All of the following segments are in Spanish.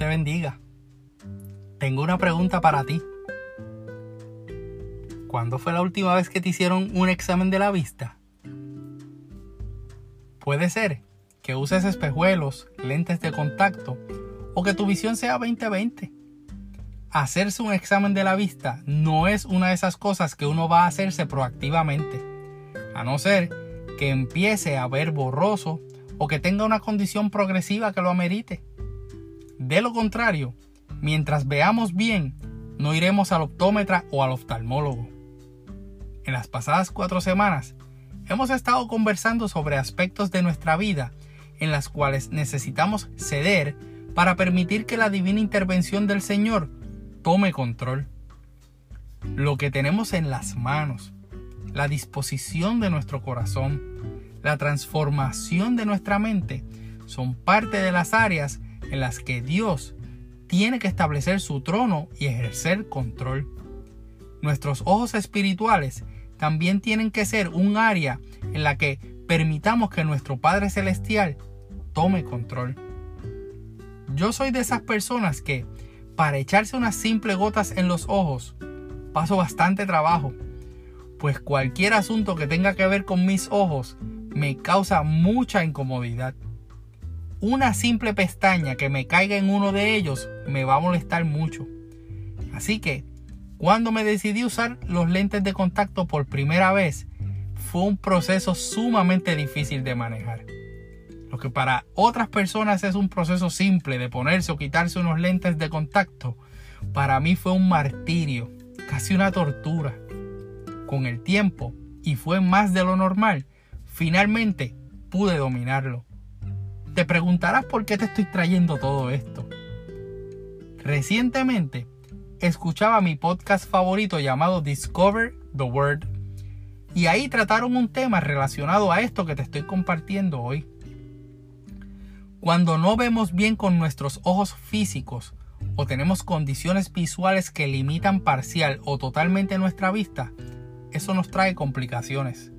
te bendiga. Tengo una pregunta para ti. ¿Cuándo fue la última vez que te hicieron un examen de la vista? Puede ser que uses espejuelos, lentes de contacto o que tu visión sea 2020. Hacerse un examen de la vista no es una de esas cosas que uno va a hacerse proactivamente, a no ser que empiece a ver borroso o que tenga una condición progresiva que lo amerite. De lo contrario, mientras veamos bien, no iremos al optómetra o al oftalmólogo. En las pasadas cuatro semanas, hemos estado conversando sobre aspectos de nuestra vida en las cuales necesitamos ceder para permitir que la divina intervención del Señor tome control. Lo que tenemos en las manos, la disposición de nuestro corazón, la transformación de nuestra mente, son parte de las áreas en las que Dios tiene que establecer su trono y ejercer control. Nuestros ojos espirituales también tienen que ser un área en la que permitamos que nuestro Padre Celestial tome control. Yo soy de esas personas que, para echarse unas simples gotas en los ojos, paso bastante trabajo, pues cualquier asunto que tenga que ver con mis ojos me causa mucha incomodidad una simple pestaña que me caiga en uno de ellos me va a molestar mucho. Así que, cuando me decidí usar los lentes de contacto por primera vez, fue un proceso sumamente difícil de manejar. Lo que para otras personas es un proceso simple de ponerse o quitarse unos lentes de contacto, para mí fue un martirio, casi una tortura. Con el tiempo, y fue más de lo normal, finalmente pude dominarlo. Te preguntarás por qué te estoy trayendo todo esto. Recientemente escuchaba mi podcast favorito llamado Discover the Word y ahí trataron un tema relacionado a esto que te estoy compartiendo hoy. Cuando no vemos bien con nuestros ojos físicos o tenemos condiciones visuales que limitan parcial o totalmente nuestra vista, eso nos trae complicaciones.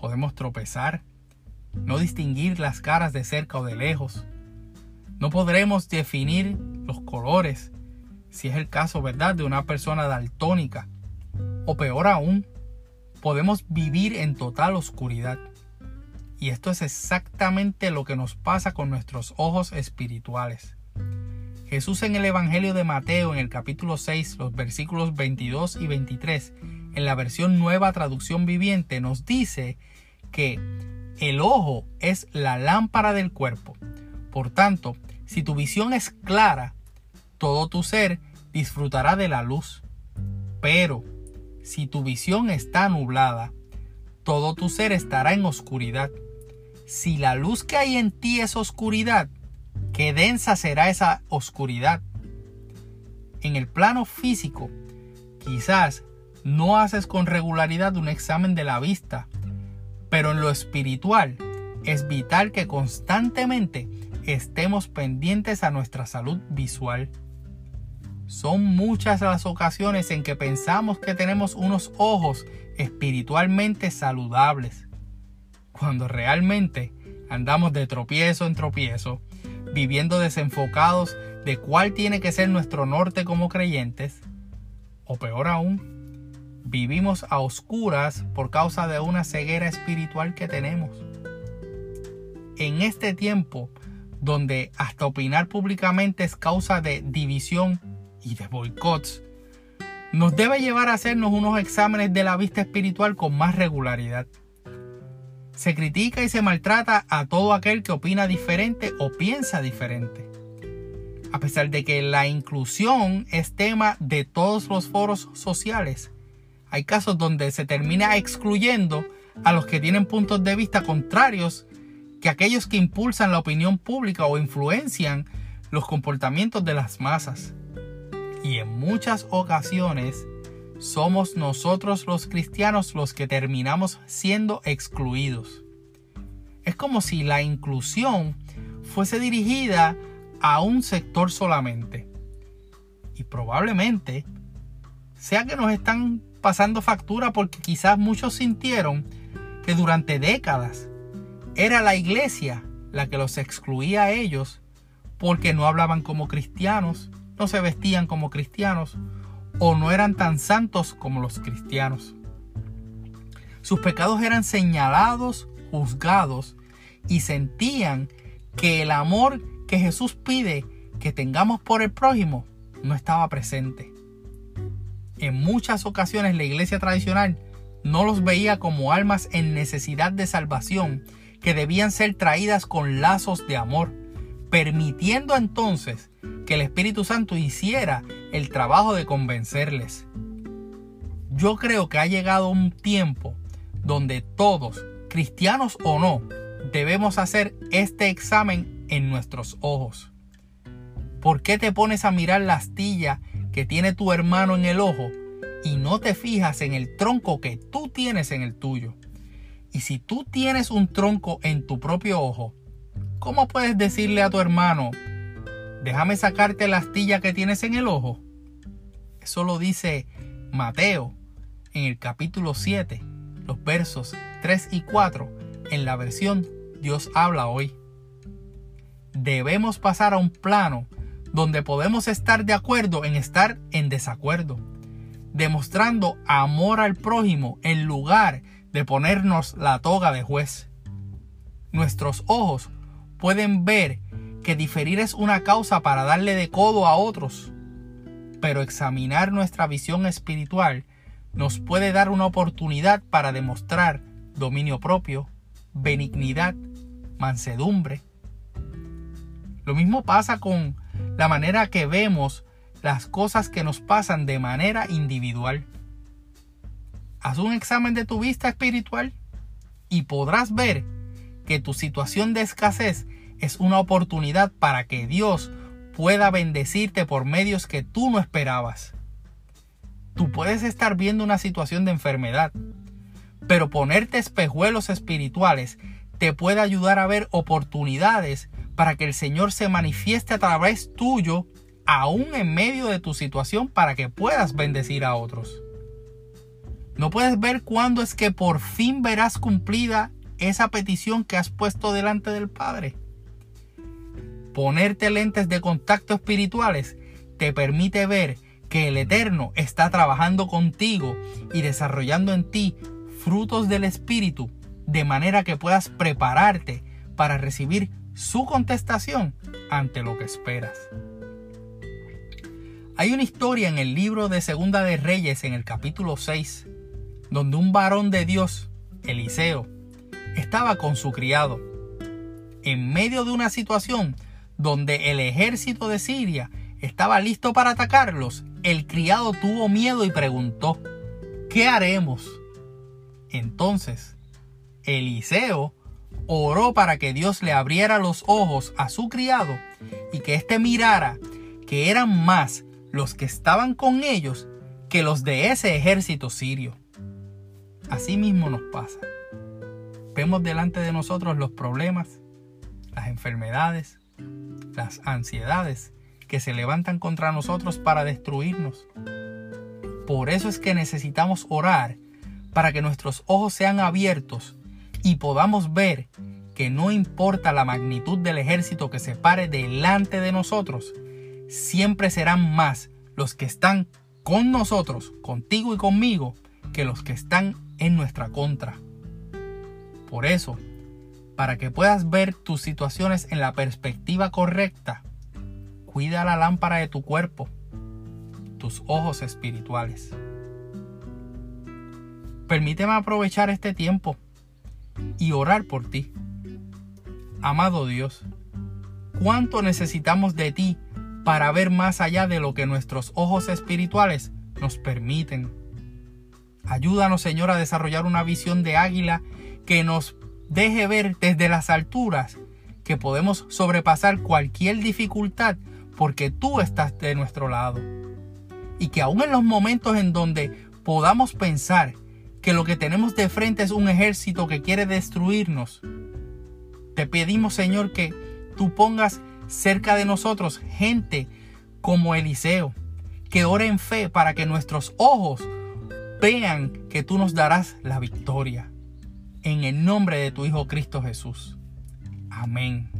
Podemos tropezar, no distinguir las caras de cerca o de lejos. No podremos definir los colores, si es el caso, ¿verdad?, de una persona daltónica. O peor aún, podemos vivir en total oscuridad. Y esto es exactamente lo que nos pasa con nuestros ojos espirituales. Jesús en el Evangelio de Mateo en el capítulo 6, los versículos 22 y 23, en la versión nueva traducción viviente, nos dice que el ojo es la lámpara del cuerpo. Por tanto, si tu visión es clara, todo tu ser disfrutará de la luz. Pero, si tu visión está nublada, todo tu ser estará en oscuridad. Si la luz que hay en ti es oscuridad, qué densa será esa oscuridad. En el plano físico, quizás no haces con regularidad un examen de la vista pero en lo espiritual es vital que constantemente estemos pendientes a nuestra salud visual. Son muchas las ocasiones en que pensamos que tenemos unos ojos espiritualmente saludables, cuando realmente andamos de tropiezo en tropiezo, viviendo desenfocados de cuál tiene que ser nuestro norte como creyentes, o peor aún, Vivimos a oscuras por causa de una ceguera espiritual que tenemos. En este tiempo, donde hasta opinar públicamente es causa de división y de boicots, nos debe llevar a hacernos unos exámenes de la vista espiritual con más regularidad. Se critica y se maltrata a todo aquel que opina diferente o piensa diferente. A pesar de que la inclusión es tema de todos los foros sociales, hay casos donde se termina excluyendo a los que tienen puntos de vista contrarios que aquellos que impulsan la opinión pública o influencian los comportamientos de las masas. Y en muchas ocasiones somos nosotros los cristianos los que terminamos siendo excluidos. Es como si la inclusión fuese dirigida a un sector solamente. Y probablemente sea que nos están pasando factura porque quizás muchos sintieron que durante décadas era la iglesia la que los excluía a ellos porque no hablaban como cristianos, no se vestían como cristianos o no eran tan santos como los cristianos. Sus pecados eran señalados, juzgados y sentían que el amor que Jesús pide que tengamos por el prójimo no estaba presente. En muchas ocasiones la iglesia tradicional no los veía como almas en necesidad de salvación que debían ser traídas con lazos de amor, permitiendo entonces que el Espíritu Santo hiciera el trabajo de convencerles. Yo creo que ha llegado un tiempo donde todos, cristianos o no, debemos hacer este examen en nuestros ojos. ¿Por qué te pones a mirar la astilla que tiene tu hermano en el ojo y no te fijas en el tronco que tú tienes en el tuyo? Y si tú tienes un tronco en tu propio ojo, ¿cómo puedes decirle a tu hermano, déjame sacarte la astilla que tienes en el ojo? Eso lo dice Mateo en el capítulo 7, los versos 3 y 4, en la versión Dios habla hoy. Debemos pasar a un plano donde podemos estar de acuerdo en estar en desacuerdo, demostrando amor al prójimo en lugar de ponernos la toga de juez. Nuestros ojos pueden ver que diferir es una causa para darle de codo a otros, pero examinar nuestra visión espiritual nos puede dar una oportunidad para demostrar dominio propio, benignidad, mansedumbre. Lo mismo pasa con la manera que vemos las cosas que nos pasan de manera individual. Haz un examen de tu vista espiritual y podrás ver que tu situación de escasez es una oportunidad para que Dios pueda bendecirte por medios que tú no esperabas. Tú puedes estar viendo una situación de enfermedad, pero ponerte espejuelos espirituales te puede ayudar a ver oportunidades para que el Señor se manifieste a través tuyo, aún en medio de tu situación, para que puedas bendecir a otros. ¿No puedes ver cuándo es que por fin verás cumplida esa petición que has puesto delante del Padre? Ponerte lentes de contacto espirituales te permite ver que el Eterno está trabajando contigo y desarrollando en ti frutos del Espíritu, de manera que puedas prepararte para recibir su contestación ante lo que esperas. Hay una historia en el libro de Segunda de Reyes en el capítulo 6, donde un varón de Dios, Eliseo, estaba con su criado. En medio de una situación donde el ejército de Siria estaba listo para atacarlos, el criado tuvo miedo y preguntó, ¿qué haremos? Entonces, Eliseo oró para que Dios le abriera los ojos a su criado y que éste mirara que eran más los que estaban con ellos que los de ese ejército sirio. Así mismo nos pasa. Vemos delante de nosotros los problemas, las enfermedades, las ansiedades que se levantan contra nosotros para destruirnos. Por eso es que necesitamos orar para que nuestros ojos sean abiertos y podamos ver que no importa la magnitud del ejército que se pare delante de nosotros, siempre serán más los que están con nosotros, contigo y conmigo, que los que están en nuestra contra. Por eso, para que puedas ver tus situaciones en la perspectiva correcta, cuida la lámpara de tu cuerpo, tus ojos espirituales. Permíteme aprovechar este tiempo y orar por ti. Amado Dios, ¿cuánto necesitamos de ti para ver más allá de lo que nuestros ojos espirituales nos permiten? Ayúdanos, Señor, a desarrollar una visión de águila que nos deje ver desde las alturas que podemos sobrepasar cualquier dificultad porque tú estás de nuestro lado. Y que aún en los momentos en donde podamos pensar que lo que tenemos de frente es un ejército que quiere destruirnos. Te pedimos, Señor, que tú pongas cerca de nosotros gente como Eliseo, que ore en fe para que nuestros ojos vean que tú nos darás la victoria. En el nombre de tu Hijo Cristo Jesús. Amén.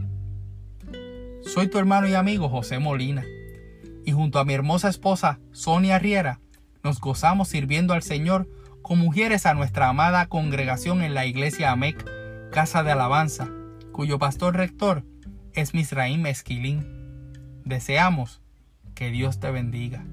Soy tu hermano y amigo José Molina, y junto a mi hermosa esposa Sonia Riera, nos gozamos sirviendo al Señor con mujeres a nuestra amada congregación en la iglesia AMEC, Casa de Alabanza, cuyo pastor rector es Misraim Esquilín. Deseamos que Dios te bendiga.